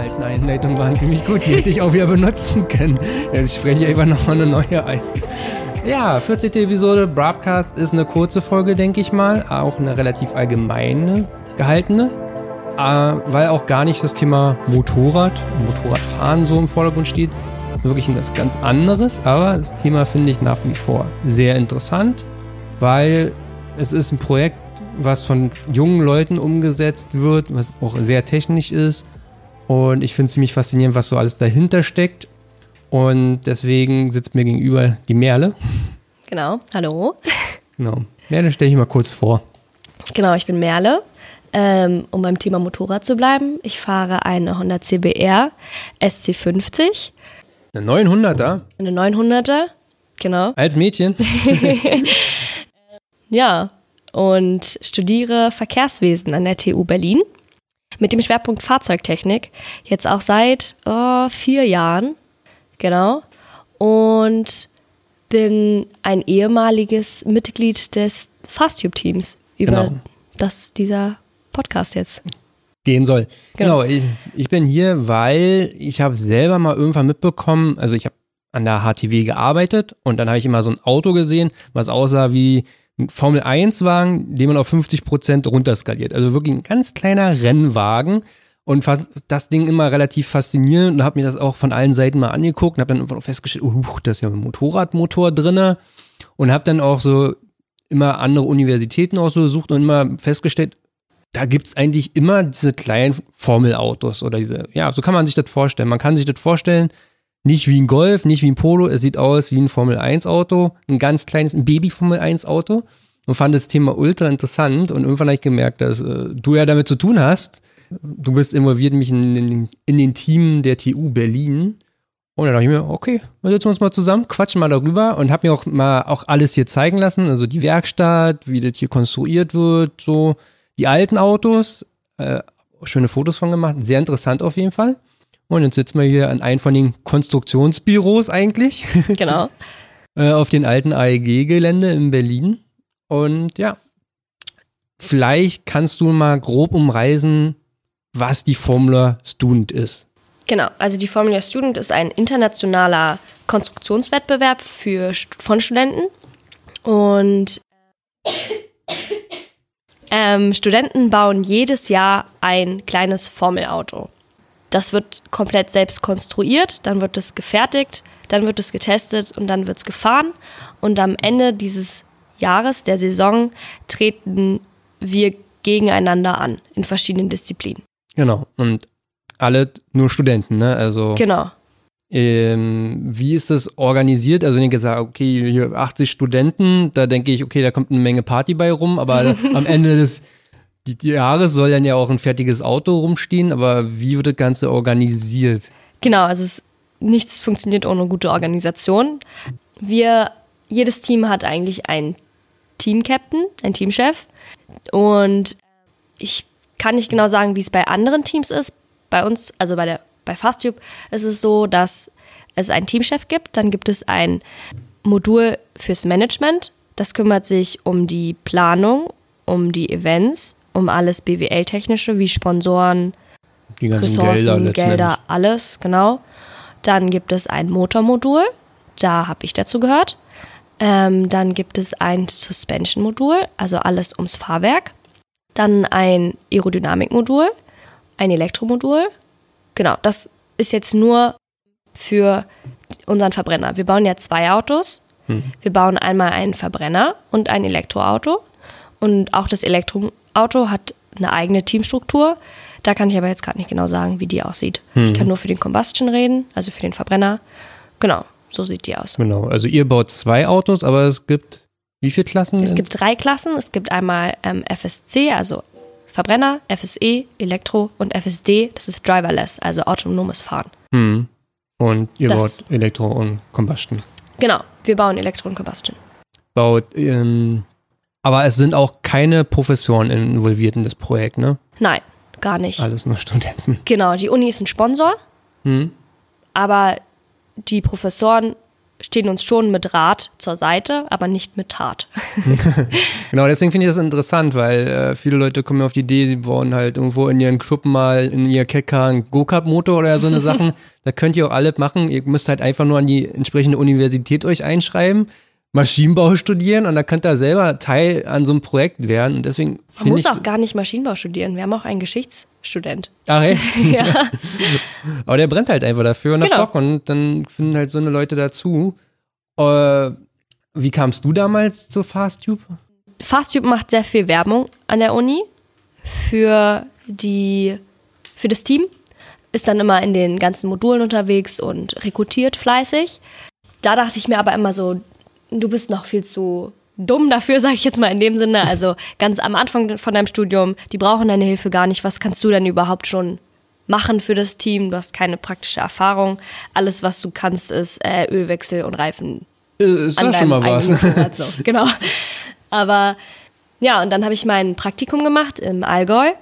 alten Einleitung waren ziemlich gut. Die hätte ich auch wieder benutzen können. Jetzt spreche ich einfach nochmal eine neue ein. Ja, 40. Episode Broadcast ist eine kurze Folge, denke ich mal. Auch eine relativ allgemeine gehaltene. Äh, weil auch gar nicht das Thema Motorrad Motorradfahren so im Vordergrund steht. Wirklich etwas ganz anderes. Aber das Thema finde ich nach wie vor sehr interessant, weil es ist ein Projekt, was von jungen Leuten umgesetzt wird, was auch sehr technisch ist. Und ich finde es ziemlich faszinierend, was so alles dahinter steckt. Und deswegen sitzt mir gegenüber die Merle. Genau, hallo. Genau. Merle, stelle ich mal kurz vor. Genau, ich bin Merle. Ähm, um beim Thema Motorrad zu bleiben, ich fahre eine Honda CBR SC50. Eine 900er? Eine 900er, genau. Als Mädchen? ja, und studiere Verkehrswesen an der TU Berlin mit dem Schwerpunkt Fahrzeugtechnik. Jetzt auch seit oh, vier Jahren, genau. Und bin ein ehemaliges Mitglied des Fastube-Teams über genau. das dieser Podcast jetzt gehen soll. Genau, genau ich, ich, bin hier, weil ich habe selber mal irgendwann mitbekommen, also ich habe an der HTW gearbeitet und dann habe ich immer so ein Auto gesehen, was aussah wie Formel-1-Wagen, den man auf 50 Prozent runterskaliert. Also wirklich ein ganz kleiner Rennwagen und fand das Ding immer relativ faszinierend und habe mir das auch von allen Seiten mal angeguckt und habe dann festgestellt, uh, da ist ja ein Motorradmotor drinne und habe dann auch so immer andere Universitäten auch so und immer festgestellt, da gibt es eigentlich immer diese kleinen Formelautos oder diese, ja, so kann man sich das vorstellen. Man kann sich das vorstellen, nicht wie ein Golf, nicht wie ein Polo, es sieht aus wie ein Formel 1 Auto, ein ganz kleines, ein Baby Formel 1 Auto und fand das Thema ultra interessant und irgendwann habe ich gemerkt, dass äh, du ja damit zu tun hast. Du bist involviert mich in, in, in den Team der TU Berlin. Und dann dachte ich mir, okay, wir setzen uns mal zusammen, quatschen mal darüber und habe mir auch mal auch alles hier zeigen lassen, also die Werkstatt, wie das hier konstruiert wird, so die alten Autos, äh, schöne Fotos von gemacht, sehr interessant auf jeden Fall. Und jetzt sitzen wir hier an einem von den Konstruktionsbüros eigentlich. Genau. Äh, auf den alten AEG-Gelände in Berlin. Und ja, vielleicht kannst du mal grob umreißen, was die Formula Student ist. Genau, also die Formula Student ist ein internationaler Konstruktionswettbewerb für, von Studenten. Und ähm, Studenten bauen jedes Jahr ein kleines Formelauto. Das wird komplett selbst konstruiert, dann wird es gefertigt, dann wird es getestet und dann wird es gefahren. Und am Ende dieses Jahres, der Saison, treten wir gegeneinander an in verschiedenen Disziplinen. Genau. Und alle nur Studenten, ne? Also. Genau. Ähm, wie ist das organisiert? Also, wenn ich gesagt okay, hier 80 Studenten, da denke ich, okay, da kommt eine Menge Party bei rum, aber am Ende des Jahres soll dann ja auch ein fertiges Auto rumstehen, aber wie wird das Ganze organisiert? Genau, also es, nichts funktioniert ohne gute Organisation. Wir, jedes Team hat eigentlich einen Team-Captain, einen Teamchef und ich kann nicht genau sagen, wie es bei anderen Teams ist. Bei uns, also bei der bei Fastube ist es so, dass es einen Teamchef gibt, dann gibt es ein Modul fürs Management, das kümmert sich um die Planung, um die Events, um alles BWL-technische wie Sponsoren, Ressourcen, Gelder, Gelder alles, genau. Dann gibt es ein Motormodul, da habe ich dazu gehört. Ähm, dann gibt es ein Suspension-Modul, also alles ums Fahrwerk. Dann ein Aerodynamik-Modul, ein Elektromodul. Genau, das ist jetzt nur für unseren Verbrenner. Wir bauen ja zwei Autos. Hm. Wir bauen einmal einen Verbrenner und ein Elektroauto. Und auch das Elektroauto hat eine eigene Teamstruktur. Da kann ich aber jetzt gerade nicht genau sagen, wie die aussieht. Hm. Ich kann nur für den Combustion reden, also für den Verbrenner. Genau, so sieht die aus. Genau, also ihr baut zwei Autos, aber es gibt wie viele Klassen? Es gibt drei Klassen. Es gibt einmal ähm, FSC, also Verbrenner, FSE, Elektro und FSD, das ist driverless, also autonomes Fahren. Hm. Und ihr das, baut Elektro und Combustion. Genau, wir bauen Elektro und Combustion. Baut, ähm, aber es sind auch keine Professoren involviert in das Projekt, ne? Nein, gar nicht. Alles nur Studenten. Genau, die Uni ist ein Sponsor, hm. aber die Professoren stehen uns schon mit Rat zur Seite, aber nicht mit Tat. genau, deswegen finde ich das interessant, weil äh, viele Leute kommen auf die Idee, sie wollen halt irgendwo in ihren Club mal in ihr Kecker einen Go-Kart-Motor oder so eine Sachen. da könnt ihr auch alle machen. Ihr müsst halt einfach nur an die entsprechende Universität euch einschreiben. Maschinenbau studieren und da könnt ihr selber Teil an so einem Projekt werden. Und deswegen Man muss auch gar nicht Maschinenbau studieren. Wir haben auch einen Geschichtsstudent. Ach echt? ja. Aber der brennt halt einfach dafür und genau. hat Bock und dann finden halt so eine Leute dazu. Äh, wie kamst du damals zu FastTube? FastTube macht sehr viel Werbung an der Uni für die für das Team. Ist dann immer in den ganzen Modulen unterwegs und rekrutiert fleißig. Da dachte ich mir aber immer so, du bist noch viel zu dumm dafür, sage ich jetzt mal in dem Sinne. Also ganz am Anfang von deinem Studium, die brauchen deine Hilfe gar nicht. Was kannst du denn überhaupt schon machen für das Team? Du hast keine praktische Erfahrung. Alles, was du kannst, ist äh, Ölwechsel und Reifen. Äh, ist ja schon mal was. So, genau. Aber ja, und dann habe ich mein Praktikum gemacht im Allgäu.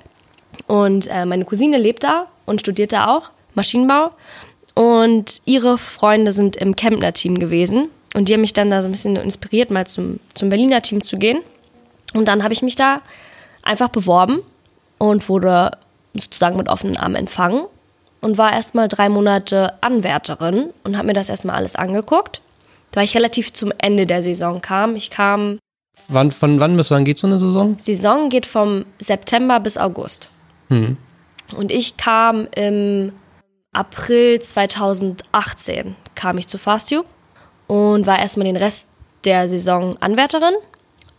Und äh, meine Cousine lebt da und studiert da auch Maschinenbau. Und ihre Freunde sind im Kempner-Team gewesen. Und die haben mich dann da so ein bisschen inspiriert, mal zum, zum Berliner Team zu gehen. Und dann habe ich mich da einfach beworben und wurde sozusagen mit offenen Armen empfangen und war erstmal drei Monate Anwärterin und habe mir das erstmal alles angeguckt, weil ich relativ zum Ende der Saison kam. Ich kam. Wann, von wann bis wann geht so eine Saison? Saison geht vom September bis August. Hm. Und ich kam im April 2018 kam ich zu FastTube und war erstmal den Rest der Saison Anwärterin.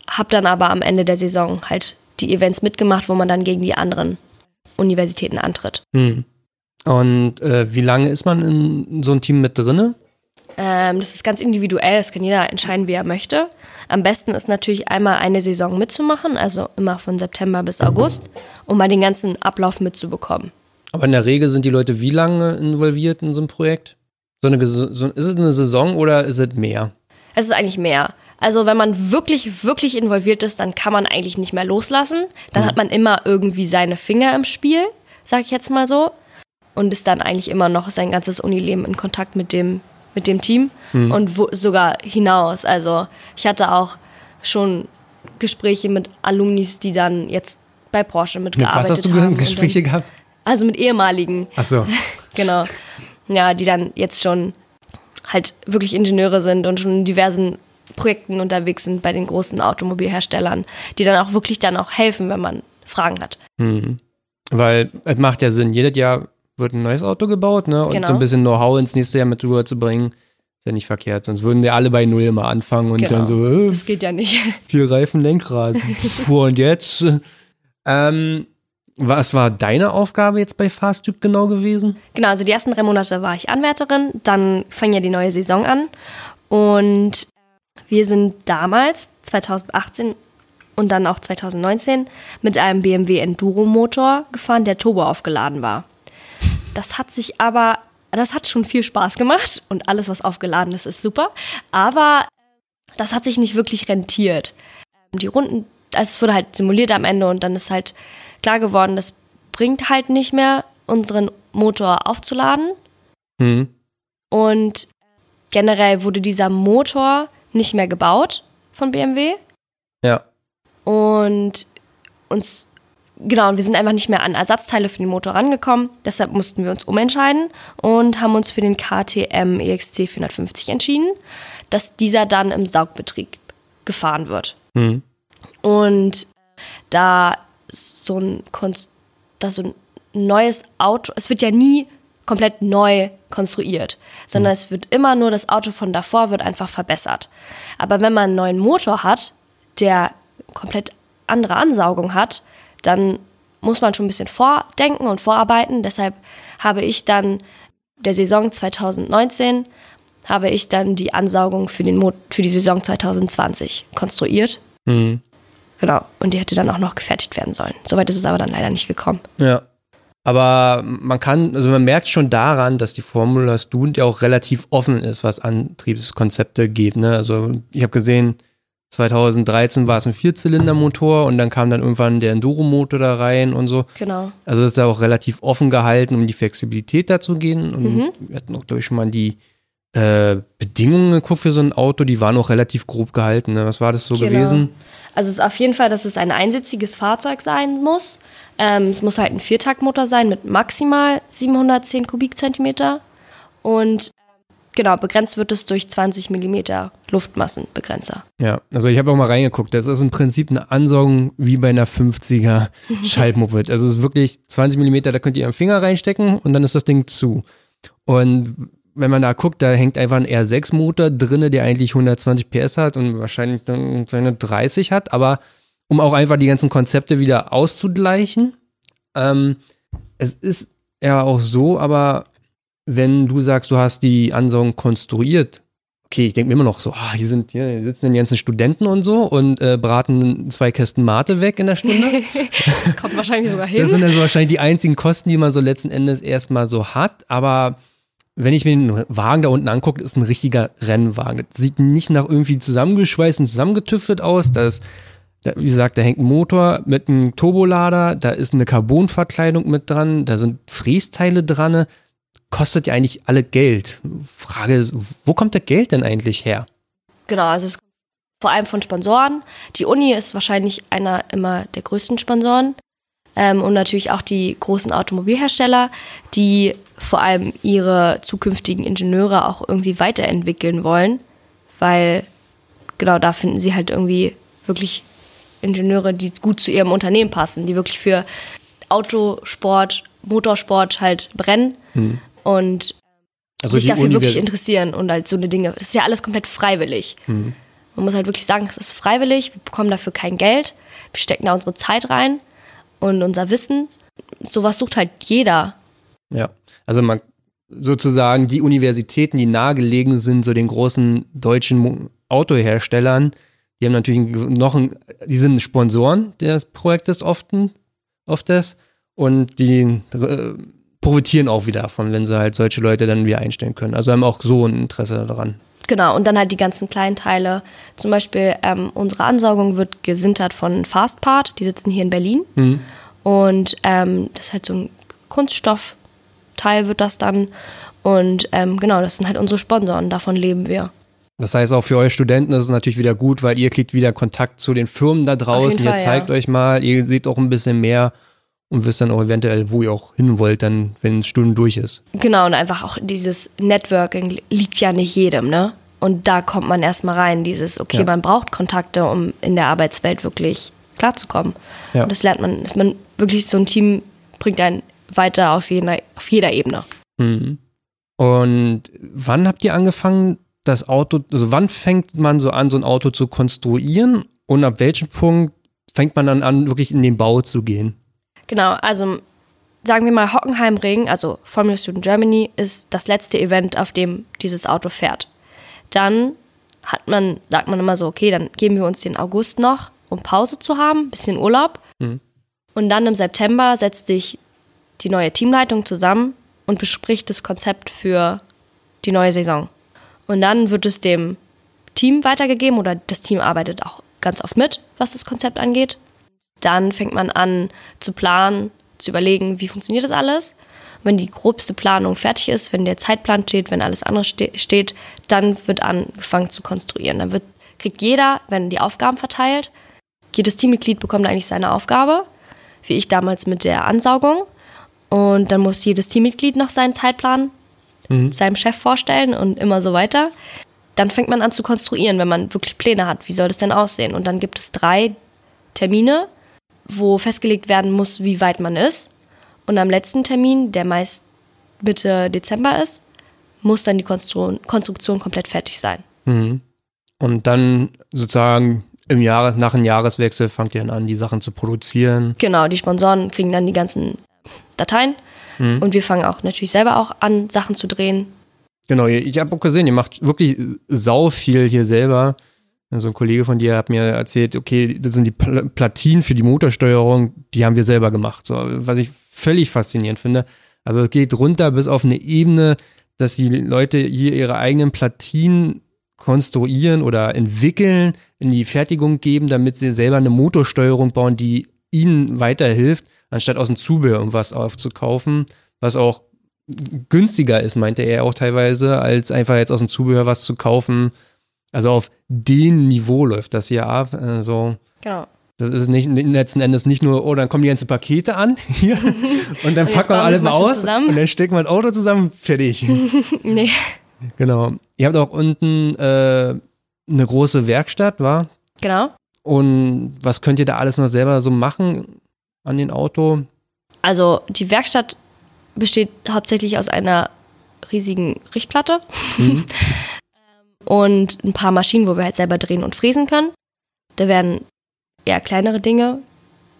Hab dann aber am Ende der Saison halt die Events mitgemacht, wo man dann gegen die anderen Universitäten antritt. Hm. Und äh, wie lange ist man in so einem Team mit drinne? Ähm, das ist ganz individuell, das kann jeder entscheiden, wie er möchte. Am besten ist natürlich einmal eine Saison mitzumachen, also immer von September bis August, um mal den ganzen Ablauf mitzubekommen. Aber in der Regel sind die Leute wie lange involviert in so einem Projekt? So eine, so, ist es eine Saison oder ist es mehr? Es ist eigentlich mehr. Also wenn man wirklich, wirklich involviert ist, dann kann man eigentlich nicht mehr loslassen. Dann mhm. hat man immer irgendwie seine Finger im Spiel, sag ich jetzt mal so. Und ist dann eigentlich immer noch sein ganzes Unileben in Kontakt mit dem, mit dem Team mhm. und wo, sogar hinaus. Also ich hatte auch schon Gespräche mit Alumnis, die dann jetzt bei Porsche mitgearbeitet haben. Was hast du haben Gespräche dann, gehabt? Also mit ehemaligen. Ach so. genau ja, die dann jetzt schon halt wirklich Ingenieure sind und schon in diversen Projekten unterwegs sind bei den großen Automobilherstellern, die dann auch wirklich dann auch helfen, wenn man Fragen hat. Mhm. Weil es macht ja Sinn, jedes Jahr wird ein neues Auto gebaut, ne? Und genau. so ein bisschen Know-how ins nächste Jahr mit rüber zu bringen, ist ja nicht verkehrt. Sonst würden ja alle bei Null immer anfangen und genau. dann so, äh, das geht ja nicht. Vier Reifen, Lenkrad. Puh, und jetzt? Ähm, was war deine Aufgabe jetzt bei FastTube genau gewesen? Genau, also die ersten drei Monate war ich Anwärterin, dann fing ja die neue Saison an und wir sind damals, 2018 und dann auch 2019, mit einem BMW Enduro Motor gefahren, der Turbo aufgeladen war. Das hat sich aber, das hat schon viel Spaß gemacht und alles, was aufgeladen ist, ist super, aber das hat sich nicht wirklich rentiert. Die Runden, also es wurde halt simuliert am Ende und dann ist halt klar geworden, das bringt halt nicht mehr, unseren Motor aufzuladen. Mhm. Und generell wurde dieser Motor nicht mehr gebaut von BMW. Ja. Und uns, genau, wir sind einfach nicht mehr an Ersatzteile für den Motor rangekommen. Deshalb mussten wir uns umentscheiden und haben uns für den KTM EXC 450 entschieden, dass dieser dann im Saugbetrieb gefahren wird. Mhm. Und da so ein, das so ein neues Auto, es wird ja nie komplett neu konstruiert, sondern mhm. es wird immer nur das Auto von davor wird einfach verbessert. Aber wenn man einen neuen Motor hat, der komplett andere Ansaugung hat, dann muss man schon ein bisschen vordenken und vorarbeiten. Deshalb habe ich dann der Saison 2019 habe ich dann die Ansaugung für, den Mo für die Saison 2020 konstruiert. Mhm. Genau. Und die hätte dann auch noch gefertigt werden sollen. Soweit ist es aber dann leider nicht gekommen. Ja. Aber man kann, also man merkt schon daran, dass die Formula Student ja auch relativ offen ist, was Antriebskonzepte geht. Ne? Also ich habe gesehen, 2013 war es ein Vierzylindermotor und dann kam dann irgendwann der Enduro-Motor da rein und so. Genau. Also es ist ja auch relativ offen gehalten, um die Flexibilität da zu gehen. Und mhm. wir hatten auch, glaube ich, schon mal die äh, Bedingungen geguckt für so ein Auto, die waren auch relativ grob gehalten. Ne? Was war das so genau. gewesen? Also es ist auf jeden Fall, dass es ein einsitziges Fahrzeug sein muss. Ähm, es muss halt ein Viertaktmotor sein mit maximal 710 Kubikzentimeter. Und genau, begrenzt wird es durch 20 mm Luftmassenbegrenzer. Ja, also ich habe auch mal reingeguckt. Das ist im Prinzip eine Ansaugung wie bei einer 50er Schaltmoped. Also es ist wirklich 20 mm, da könnt ihr am Finger reinstecken und dann ist das Ding zu. Und wenn man da guckt, da hängt einfach ein R6-Motor drinne, der eigentlich 120 PS hat und wahrscheinlich dann seine 30 hat, aber um auch einfach die ganzen Konzepte wieder auszugleichen. Ähm, es ist ja auch so, aber wenn du sagst, du hast die Ansaugung konstruiert, okay, ich denke mir immer noch so, ah, hier sind hier sitzen die ganzen Studenten und so und äh, braten zwei Kästen Mate weg in der Stunde. das kommt wahrscheinlich sogar hin. Das sind dann so wahrscheinlich die einzigen Kosten, die man so letzten Endes erstmal so hat, aber wenn ich mir den Wagen da unten angucke, ist ein richtiger Rennwagen. Das sieht nicht nach irgendwie zusammengeschweißt und zusammengetüftet aus. Da ist, wie gesagt, da hängt ein Motor mit einem Turbolader, da ist eine Carbonverkleidung mit dran, da sind Frästeile dran. Kostet ja eigentlich alle Geld. Frage ist, wo kommt das Geld denn eigentlich her? Genau, also es kommt vor allem von Sponsoren. Die Uni ist wahrscheinlich einer immer der größten Sponsoren. Ähm, und natürlich auch die großen Automobilhersteller, die vor allem ihre zukünftigen Ingenieure auch irgendwie weiterentwickeln wollen, weil genau da finden sie halt irgendwie wirklich Ingenieure, die gut zu ihrem Unternehmen passen, die wirklich für Autosport, Motorsport halt brennen hm. und also sich dafür Univers wirklich interessieren und halt so eine Dinge. Das ist ja alles komplett freiwillig. Hm. Man muss halt wirklich sagen, es ist freiwillig, wir bekommen dafür kein Geld, wir stecken da unsere Zeit rein und unser Wissen. Sowas sucht halt jeder. Ja. Also man sozusagen die Universitäten, die nahegelegen sind, so den großen deutschen Autoherstellern, die haben natürlich noch ein, die sind Sponsoren des Projektes oft, oftes und die äh, profitieren auch wieder davon, wenn sie halt solche Leute dann wieder einstellen können. Also haben auch so ein Interesse daran. Genau, und dann halt die ganzen kleinen Teile. Zum Beispiel ähm, unsere Ansaugung wird gesintert von Fastpart, die sitzen hier in Berlin. Mhm. Und ähm, das ist halt so ein Kunststoff, Teil wird das dann. Und ähm, genau, das sind halt unsere Sponsoren, davon leben wir. Das heißt, auch für euch Studenten ist es natürlich wieder gut, weil ihr kriegt wieder Kontakt zu den Firmen da draußen. Fall, ihr zeigt ja. euch mal, ihr seht auch ein bisschen mehr und wisst dann auch eventuell, wo ihr auch hin wollt, dann, wenn das Studium durch ist. Genau, und einfach auch dieses Networking liegt ja nicht jedem, ne? Und da kommt man erstmal rein, dieses, okay, ja. man braucht Kontakte, um in der Arbeitswelt wirklich klarzukommen. Ja. Und das lernt man, dass man wirklich so ein Team bringt einen weiter auf jeder, auf jeder Ebene. Mhm. Und wann habt ihr angefangen, das Auto, also wann fängt man so an, so ein Auto zu konstruieren und ab welchem Punkt fängt man dann an, wirklich in den Bau zu gehen? Genau, also sagen wir mal Hockenheimring, also Formula Student Germany, ist das letzte Event, auf dem dieses Auto fährt. Dann hat man, sagt man immer so, okay, dann geben wir uns den August noch, um Pause zu haben, bisschen Urlaub. Mhm. Und dann im September setzt sich die neue Teamleitung zusammen und bespricht das Konzept für die neue Saison. Und dann wird es dem Team weitergegeben oder das Team arbeitet auch ganz oft mit, was das Konzept angeht. Dann fängt man an zu planen, zu überlegen, wie funktioniert das alles. wenn die grobste Planung fertig ist, wenn der Zeitplan steht, wenn alles andere ste steht, dann wird angefangen zu konstruieren. Dann wird, kriegt jeder, wenn die Aufgaben verteilt, jedes Teammitglied bekommt eigentlich seine Aufgabe, wie ich damals mit der Ansaugung. Und dann muss jedes Teammitglied noch seinen Zeitplan mhm. seinem Chef vorstellen und immer so weiter. Dann fängt man an zu konstruieren, wenn man wirklich Pläne hat. Wie soll das denn aussehen? Und dann gibt es drei Termine, wo festgelegt werden muss, wie weit man ist. Und am letzten Termin, der meist Mitte Dezember ist, muss dann die Konstruktion, Konstruktion komplett fertig sein. Mhm. Und dann sozusagen im Jahr, nach dem Jahreswechsel fangt ihr dann an, die Sachen zu produzieren. Genau, die Sponsoren kriegen dann die ganzen Dateien. Mhm. Und wir fangen auch natürlich selber auch an, Sachen zu drehen. Genau, ich habe auch gesehen, ihr macht wirklich sau viel hier selber. Also ein Kollege von dir hat mir erzählt, okay, das sind die Platinen für die Motorsteuerung, die haben wir selber gemacht. So, was ich völlig faszinierend finde. Also es geht runter bis auf eine Ebene, dass die Leute hier ihre eigenen Platinen konstruieren oder entwickeln, in die Fertigung geben, damit sie selber eine Motorsteuerung bauen, die ihnen weiterhilft anstatt aus dem Zubehör irgendwas aufzukaufen, was auch günstiger ist, meinte er auch teilweise, als einfach jetzt aus dem Zubehör was zu kaufen. Also auf dem Niveau läuft das hier ab. Also Genau. das ist nicht letzten Endes nicht nur, oh, dann kommen die ganzen Pakete an hier und dann Und man bauen alles wir mal aus zusammen. und dann steckt man das Auto zusammen, fertig. Nee. genau. Ihr habt auch unten äh, eine große Werkstatt, war? Genau. Und was könnt ihr da alles noch selber so machen an den Auto? Also die Werkstatt besteht hauptsächlich aus einer riesigen Richtplatte Mhm. und ein paar Maschinen, wo wir halt selber drehen und fräsen können. Da werden eher kleinere Dinge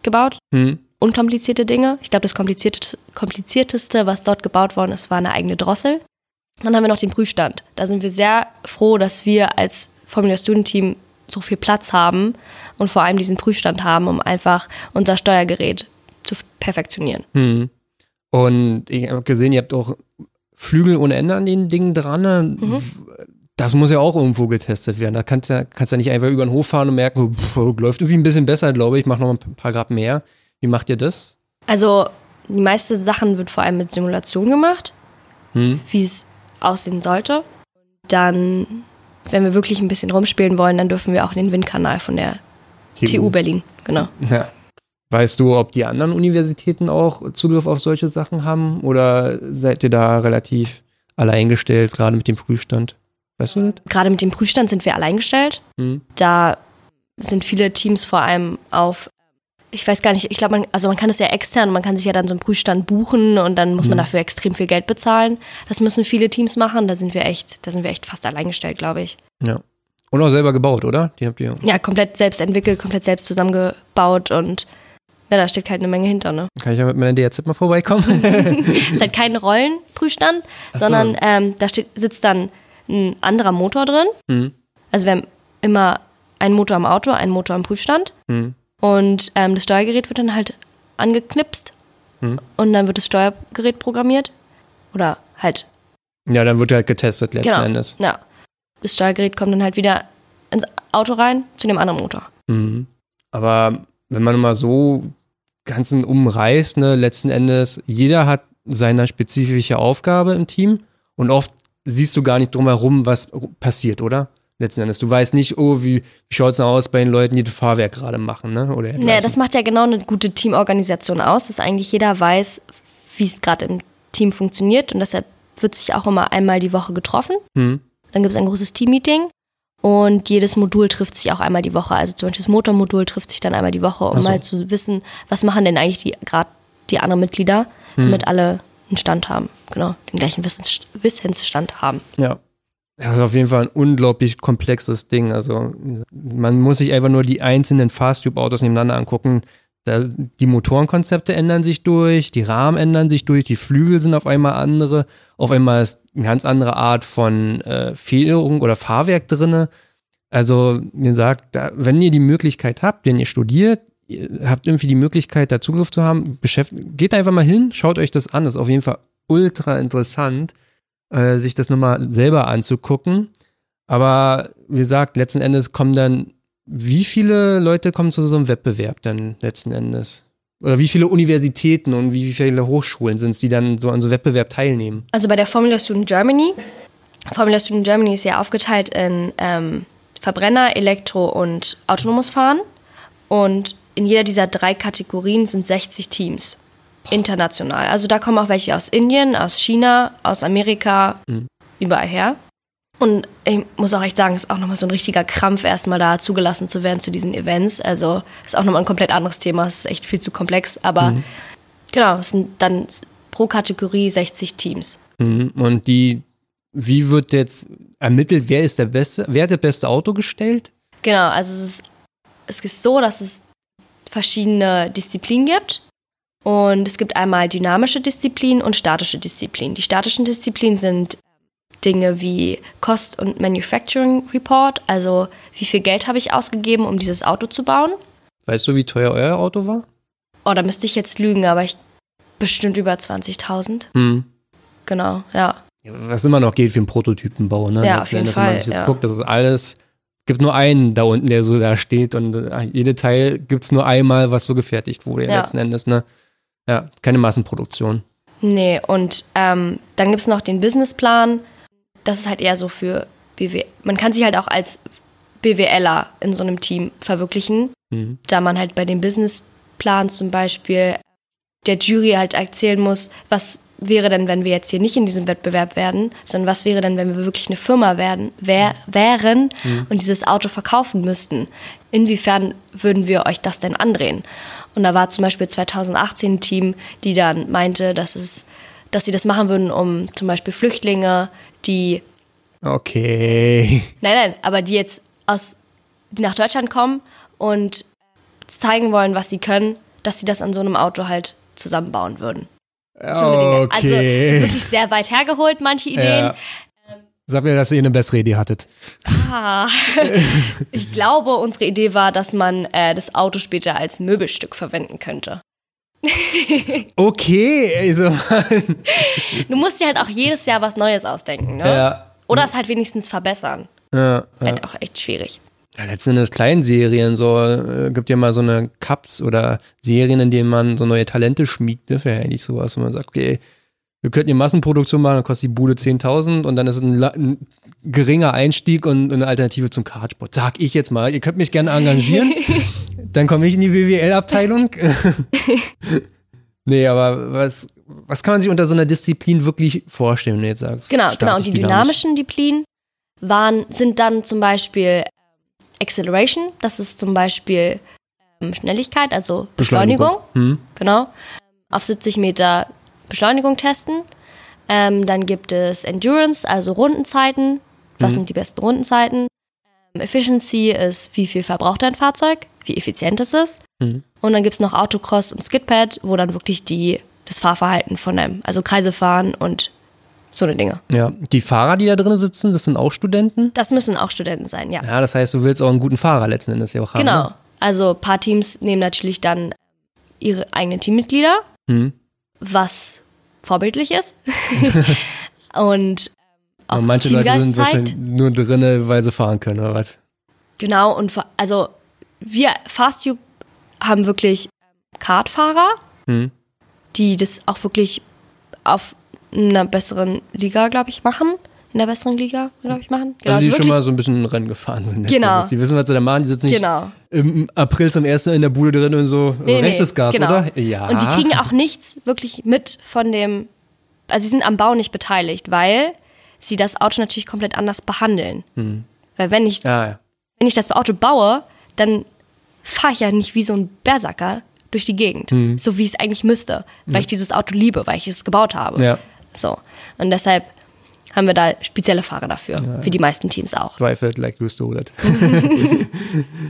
gebaut, Hm. unkomplizierte Dinge. Ich glaube, das komplizierteste, komplizierteste, was dort gebaut worden ist, war eine eigene Drossel. Dann haben wir noch den Prüfstand. Da sind wir sehr froh, dass wir als Formula Student Team so viel Platz haben und vor allem diesen Prüfstand haben, um einfach unser Steuergerät zu perfektionionieren. Hm. Und ich habe gesehen, ihr habt auch Flügel ohne Ende an den Dingen dran. Mhm. Das muss ja auch irgendwo getestet werden. Da kannst du ja, kannst ja nicht einfach über den Hof fahren und merken, pff, läuft irgendwie ein bisschen besser, glaube ich, mach noch ein paar Grad mehr. Wie macht ihr das? Also die meiste Sachen wird vor allem mit Simulation gemacht, Hm. wie es aussehen sollte. Dann, wenn wir wirklich ein bisschen rumspielen wollen, dann dürfen wir auch in den Windkanal von der TU Berlin. Genau. Ja. Weißt du, ob die anderen Universitäten auch Zugriff auf solche Sachen haben oder seid ihr da relativ alleingestellt, gerade mit dem Prüfstand? Weißt du das? Gerade mit dem Prüfstand sind wir alleingestellt. Hm. Da sind viele Teams vor allem auf, ich weiß gar nicht, ich glaube, man, also man kann das ja extern, man kann sich ja dann so einen Prüfstand buchen und dann muss man Mhm. dafür extrem viel Geld bezahlen. Das müssen viele Teams machen. Da sind wir echt, da sind wir echt fast alleingestellt, glaube ich. Ja. Und auch selber gebaut, oder? Die habt ihr. Ja, komplett selbst entwickelt, komplett selbst zusammengebaut und ja, da steckt halt eine Menge hinter, ne? Kann ich ja mit meiner DRZ mal vorbeikommen? ist halt kein Rollenprüfstand, so. sondern ähm, da steht, sitzt dann ein anderer Motor drin. hm. Also wir haben immer einen Motor am Auto, einen Motor am Prüfstand. Hm. Und ähm, das Steuergerät wird dann halt angeknipst Hm. und dann wird das Steuergerät programmiert. Oder halt, Ja, dann wird halt getestet letzten Genau. Endes. ja. Das Steuergerät kommt dann halt wieder ins Auto rein zu dem anderen Motor. Mhm. Aber wenn man mal so ganzen umreißt, ne, letzten Endes, jeder hat seine spezifische Aufgabe im Team und oft siehst du gar nicht drumherum, was passiert, oder? Letzten Endes. Du weißt nicht, oh, wie, wie schaut es denn aus bei den Leuten, die das Fahrwerk gerade machen, ne? Oder Naja, das macht ja genau eine gute Teamorganisation aus, dass eigentlich jeder weiß, wie es gerade im Team funktioniert und deshalb wird sich auch immer einmal die Woche getroffen. Hm. Dann gibt es ein großes Team-Meeting und jedes Modul trifft sich auch einmal die Woche. Also zum Beispiel das Motormodul trifft sich dann einmal die Woche, um so. mal zu wissen, was machen denn eigentlich die gerade die anderen Mitglieder, Hm. damit alle einen Stand haben. Genau, den gleichen Wissens Wissensstand haben. Ja. Das ist auf jeden Fall ein unglaublich komplexes Ding. Also, man muss sich einfach nur die einzelnen Fast-Tube-Autos nebeneinander angucken. Da, die Motorenkonzepte ändern sich durch, die Rahmen ändern sich durch, die Flügel sind auf einmal andere, auf einmal ist eine ganz andere Art von äh, Federung oder Fahrwerk drinne. Also, wie gesagt, da, wenn ihr die Möglichkeit habt, wenn ihr studiert, ihr habt irgendwie die Möglichkeit, da Zugriff zu haben, geht einfach mal hin, schaut euch das an. Das ist auf jeden Fall ultra interessant, äh, sich das nochmal selber anzugucken. Aber wie gesagt, letzten Endes kommen dann, wie viele Leute kommen zu so einem Wettbewerb dann letzten Endes? Oder wie viele Universitäten und wie viele Hochschulen sind es, die dann so an so einem Wettbewerb teilnehmen? Also bei der Formula Student Germany, Formula Student Germany ist ja aufgeteilt in ähm, Verbrenner, Elektro und autonomes Fahren. Und in jeder dieser drei Kategorien sind 60 Teams. International. Also da kommen auch welche aus Indien, aus China, aus Amerika, Mhm. überall her. Und ich muss auch echt sagen, es ist auch nochmal so ein richtiger Krampf, erstmal da zugelassen zu werden zu diesen Events. Also ist auch nochmal ein komplett anderes Thema. Es ist echt viel zu komplex. Aber Mhm. genau, es sind dann pro Kategorie 60 Teams. Mhm. Und die, wie wird jetzt ermittelt, wer ist der beste, wer hat das beste Auto gestellt? Genau, also es ist, es ist so, dass es verschiedene Disziplinen gibt. Und es gibt einmal dynamische Disziplinen und statische Disziplinen. Die statischen Disziplinen sind Dinge wie Cost- und Manufacturing Report, also wie viel Geld habe ich ausgegeben, um dieses Auto zu bauen. Weißt du, wie teuer euer Auto war? Oh, da müsste ich jetzt lügen, aber ich bestimmt über 20.000. Mhm. Genau, ja. Was immer noch geht für einen Prototypenbau, ne? Ja, Letzten auf jeden Wenn man sich jetzt ja. guckt, das ist alles, gibt nur einen da unten, der so da steht und äh, jede Teil gibt es nur einmal, was so gefertigt wurde, Ja. letzten Endes, ne? Ja, keine Massenproduktion. Nee, und ähm, dann gibt es noch den Businessplan. Das ist halt eher so für BW. Man kann sich halt auch als BWLer in so einem Team verwirklichen, mhm. da man halt bei dem Businessplan zum Beispiel der Jury halt erzählen muss, was wäre denn, wenn wir jetzt hier nicht in diesem Wettbewerb werden, sondern was wäre denn, wenn wir wirklich eine Firma werden, wär, wären mhm. und dieses Auto verkaufen müssten? Inwiefern würden wir euch das denn andrehen? Und da war zum Beispiel 2018 ein Team, die dann meinte, dass, es, dass sie das machen würden, um zum Beispiel Flüchtlinge, die. Okay. Nein, nein, aber die jetzt aus, die nach Deutschland kommen und zeigen wollen, was sie können, dass sie das an so einem Auto halt zusammenbauen würden. So okay. Also ist wirklich sehr weit hergeholt, manche Ideen. Ja. Sag mir, dass ihr eine bessere Idee hattet. Ah, ich glaube, unsere Idee war, dass man äh, das Auto später als Möbelstück verwenden könnte. okay, also. du musst dir halt auch jedes Jahr was Neues ausdenken, ne? Ja. Oder es halt wenigstens verbessern. Ja. Halt ja. auch echt schwierig. Ja, letzten Endes Kleinserien, so äh, gibt ja mal so eine Cups oder Serien, in denen man so neue Talente schmiegt. Das wäre eigentlich sowas, wo man sagt, okay, wir könnten eine Massenproduktion machen, dann kostet die Bude 10.000 und dann ist ein, ein, geringer Einstieg und eine Alternative zum Kartsport. Sag ich jetzt mal. Ihr könnt mich gerne engagieren. dann komme ich in die BWL-Abteilung. nee, aber was, was kann man sich unter so einer Disziplin wirklich vorstellen, wenn du jetzt sagst? Genau, genau. Und die dynamischen Disziplinen waren, sind dann zum Beispiel Acceleration, das ist zum Beispiel ähm, Schnelligkeit, also Beschleunigung. Beschleunigung. Hm. Genau. Auf 70 Meter Beschleunigung testen. Ähm, dann gibt es Endurance, also Rundenzeiten. Was mhm. sind die besten Rundenzeiten? Ähm, Efficiency ist, wie viel verbraucht dein Fahrzeug, wie effizient es ist. Mhm. Und dann gibt es noch Autocross und Skidpad, wo dann wirklich die, das Fahrverhalten von einem, also Kreise fahren und so eine Dinge. Ja, die Fahrer, die da drin sitzen, das sind auch Studenten? Das müssen auch Studenten sein, ja. Ja, das heißt, du willst auch einen guten Fahrer letzten Endes ja auch haben. Genau. Ne? Also ein paar Teams nehmen natürlich dann ihre eigenen Teammitglieder. Mhm was vorbildlich ist. und auch und manche Leute sind wahrscheinlich nur drin, weil sie fahren können, oder was? Genau, und also wir FastTube haben wirklich Kartfahrer, hm. die das auch wirklich auf einer besseren Liga, glaube ich, machen in der besseren Liga, glaube ich, machen. Genau, also die also schon mal so ein bisschen Rennen gefahren sind. Genau. Die wissen, was sie da machen. Die sitzen nicht genau. Im April zum ersten in der Bude drin und so nee, rechts ist Gas, genau. oder? Ja. Und die kriegen auch nichts wirklich mit von dem, also sie sind am Bau nicht beteiligt, weil sie das Auto natürlich komplett anders behandeln. Hm. Weil wenn ich, ja, ja. wenn ich das Auto baue, dann fahre ich ja nicht wie so ein Berserker durch die Gegend, hm. so wie ich es eigentlich müsste, weil ja. ich dieses Auto liebe, weil ich es gebaut habe. Ja. So. Und deshalb haben wir da spezielle Fahrer dafür, ja. wie die meisten Teams auch. Drive it like you stole it.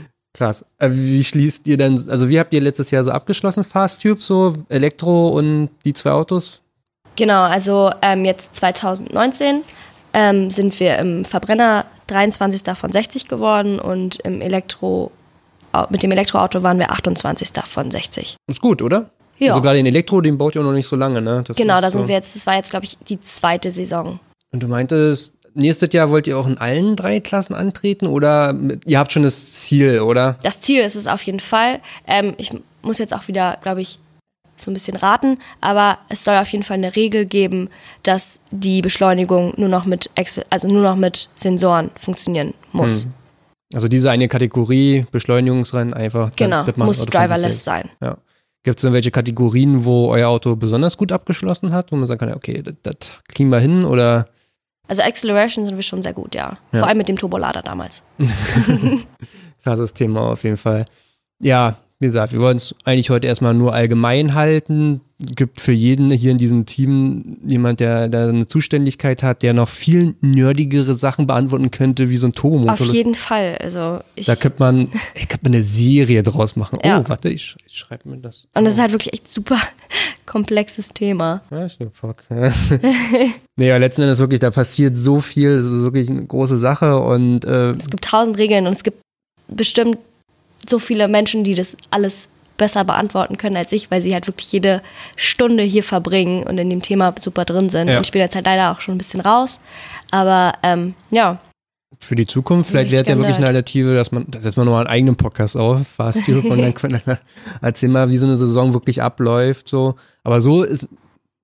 Krass. Äh, wie schließt ihr denn, also wie habt ihr letztes Jahr so abgeschlossen, Fast-Tube, so Elektro und die zwei Autos? Genau, also ähm, jetzt 2019 ähm, sind wir im Verbrenner 23. von 60 geworden und im Elektro, mit dem Elektroauto waren wir 28. von 60. Ist gut, oder? Ja. Also gerade den Elektro, den baut ihr auch noch nicht so lange, ne? Das genau, da sind so wir jetzt, das war jetzt, glaube ich, die zweite Saison. Und du meintest, nächstes Jahr wollt ihr auch in allen drei Klassen antreten oder ihr habt schon das Ziel, oder? Das Ziel ist es auf jeden Fall. Ähm, ich muss jetzt auch wieder, glaube ich, so ein bisschen raten, aber es soll auf jeden Fall eine Regel geben, dass die Beschleunigung nur noch mit Excel, also nur noch mit Sensoren funktionieren muss. Hm. Also diese eine Kategorie Beschleunigungsrennen einfach. Genau, muss driverless sein. Ja. Gibt es irgendwelche Kategorien, wo euer Auto besonders gut abgeschlossen hat, wo man sagen kann, okay, das, das kriegen wir hin oder also Acceleration sind wir schon sehr gut, ja. ja. Vor allem mit dem Turbolader damals. Krasses Thema auf jeden Fall. Ja, wie gesagt, wir wollen es eigentlich heute erstmal nur allgemein halten. Gibt für jeden hier in diesem Team jemand, der, der eine Zuständigkeit hat, der noch viel nerdigere Sachen beantworten könnte, wie so ein Turbomotor. Auf jeden Fall. Also ich da könnte man, ey, könnte man eine Serie draus machen. Ja. Oh, warte, ich, ich schreibe mir das. Und das ist halt wirklich echt super komplexes Thema. Ja, bin fuck. nee, aber letzten Endes wirklich, da passiert so viel, das ist wirklich eine große Sache und äh, es gibt tausend Regeln und es gibt bestimmt so viele Menschen, die das alles besser beantworten können als ich, weil sie halt wirklich jede Stunde hier verbringen und in dem Thema super drin sind. Ja. Und ich bin jetzt halt leider auch schon ein bisschen raus. Aber ähm, ja. Für die Zukunft, vielleicht wäre es ja wirklich eine Alternative, dass man, das setzt man nur einen eigenen Podcast auf, Fast und dann erzähl mal, wie so eine Saison wirklich abläuft. So. Aber so ist,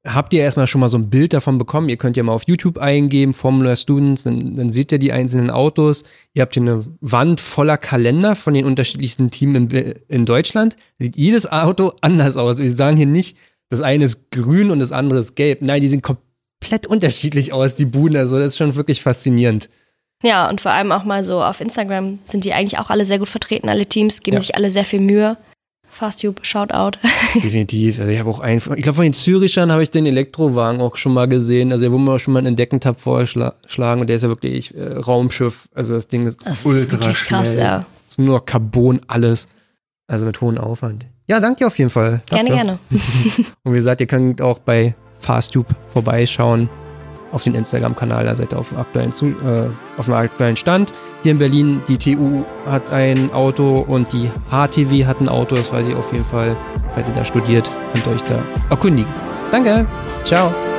habt ihr erstmal schon mal so ein Bild davon bekommen. Ihr könnt ja mal auf YouTube eingeben, Formula Students, dann, dann seht ihr die einzelnen Autos. Ihr habt hier eine Wand voller Kalender von den unterschiedlichsten Teams in, in Deutschland. Sieht jedes Auto anders aus. Wir sagen hier nicht, das eine ist grün und das andere ist gelb. Nein, die sehen komplett unterschiedlich aus, die Buden. Also das ist schon wirklich faszinierend. Ja, und vor allem auch mal so auf Instagram sind die eigentlich auch alle sehr gut vertreten, alle Teams, geben ja. sich alle sehr viel Mühe. Fasttube, Shoutout. Definitiv. Also ich habe auch einen, ich glaube von den Zürichern habe ich den Elektrowagen auch schon mal gesehen. Also der wurde mir auch schon mal einen Entdeckentab vorgeschlagen und der ist ja wirklich äh, Raumschiff. Also das Ding ist das ultra ist schnell. krass, ja. Ist nur noch Carbon alles. Also mit hohem Aufwand. Ja, danke auf jeden Fall. Dafür. Gerne, gerne. und wie gesagt, ihr könnt auch bei Fasttube vorbeischauen auf den Instagram-Kanal. Da seid ihr auf dem aktuellen, äh, auf dem aktuellen Stand. Hier in Berlin, die TU hat ein Auto und die HTW hat ein Auto. Das weiß ich auf jeden Fall. Falls ihr da studiert, könnt ihr euch da erkundigen. Danke. Ciao.